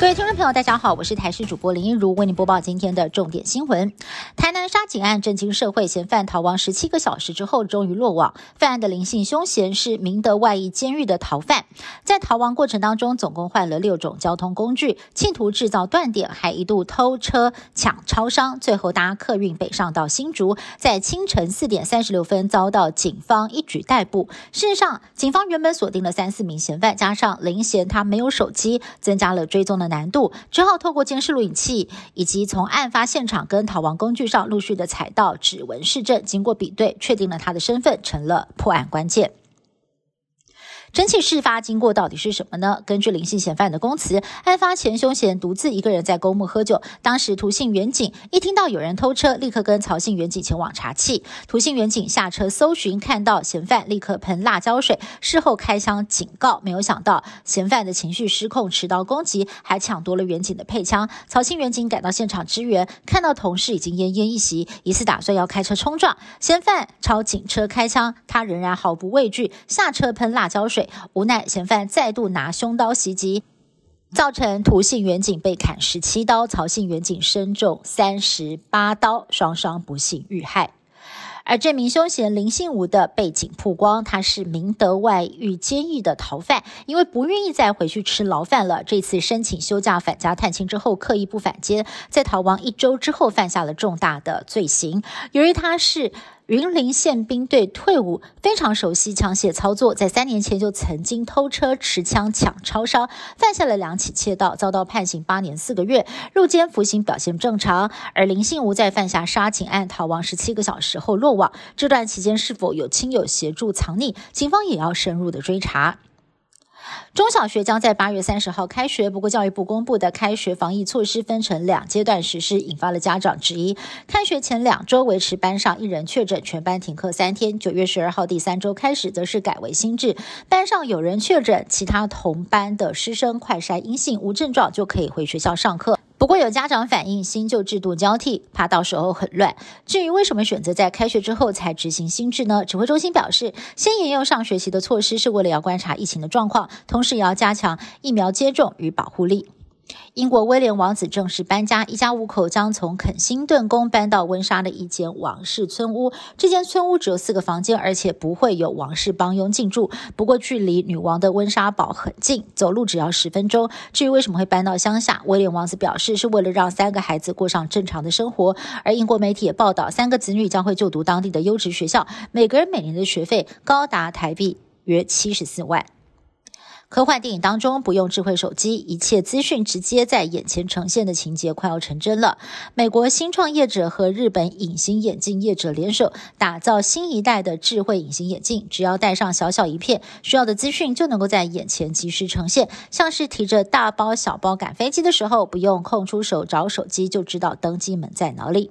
各位听众朋友，大家好，我是台视主播林一如，为您播报今天的重点新闻。台南杀警案震惊社会，嫌犯逃亡十七个小时之后，终于落网。犯案的林姓凶嫌是明德外役监狱的逃犯，在逃亡过程当中，总共换了六种交通工具，企图制造断点，还一度偷车抢超商，最后搭客运北上到新竹，在清晨四点三十六分遭到警方一举逮捕。事实上，警方原本锁定了三四名嫌犯，加上林嫌他没有手机，增加了追踪的。的难度之后透过监视录影器，以及从案发现场跟逃亡工具上陆续的采到指纹市证，经过比对，确定了他的身份，成了破案关键。真气事发经过到底是什么呢？根据林姓嫌犯的供词，案发前凶嫌独自一个人在公墓喝酒，当时涂姓远景一听到有人偷车，立刻跟曹姓远景前往查气。涂姓远景下车搜寻，看到嫌犯立刻喷辣椒水，事后开枪警告，没有想到嫌犯的情绪失控，持刀攻击，还抢夺了远景的配枪。曹姓远景赶到现场支援，看到同事已经奄奄一息，疑似打算要开车冲撞嫌犯，朝警车开枪，他仍然毫不畏惧，下车喷辣椒水。无奈，嫌犯再度拿凶刀袭击，造成涂姓远景被砍十七刀，曹姓远景身中三十八刀，双双不幸遇害。而这名凶嫌林信武的背景曝光，他是明德外狱监狱的逃犯，因为不愿意再回去吃牢饭了，这次申请休假返家探亲之后，刻意不返监，在逃亡一周之后犯下了重大的罪行。由于他是。云林宪兵队退伍，非常熟悉枪械操作。在三年前就曾经偷车持枪抢超商，犯下了两起窃盗，遭到判刑八年四个月，入监服刑表现正常。而林信吴在犯下杀警案逃亡十七个小时后落网，这段期间是否有亲友协助藏匿，警方也要深入的追查。中小学将在八月三十号开学，不过教育部公布的开学防疫措施分成两阶段实施，引发了家长质疑。开学前两周维持班上一人确诊，全班停课三天；九月十二号第三周开始，则是改为新制，班上有人确诊，其他同班的师生快筛阴性无症状就可以回学校上课。不过有家长反映，新旧制度交替，怕到时候很乱。至于为什么选择在开学之后才执行新制呢？指挥中心表示，先沿用上学期的措施，是为了要观察疫情的状况，同时也要加强疫苗接种与保护力。英国威廉王子正式搬家，一家五口将从肯辛顿宫搬到温莎的一间王室村屋。这间村屋只有四个房间，而且不会有王室帮佣进驻。不过，距离女王的温莎堡很近，走路只要十分钟。至于为什么会搬到乡下，威廉王子表示是为了让三个孩子过上正常的生活。而英国媒体也报道，三个子女将会就读当地的优质学校，每个人每年的学费高达台币约七十四万。科幻电影当中不用智慧手机，一切资讯直接在眼前呈现的情节快要成真了。美国新创业者和日本隐形眼镜业者联手，打造新一代的智慧隐形眼镜，只要戴上小小一片，需要的资讯就能够在眼前及时呈现，像是提着大包小包赶飞机的时候，不用空出手找手机，就知道登机门在哪里。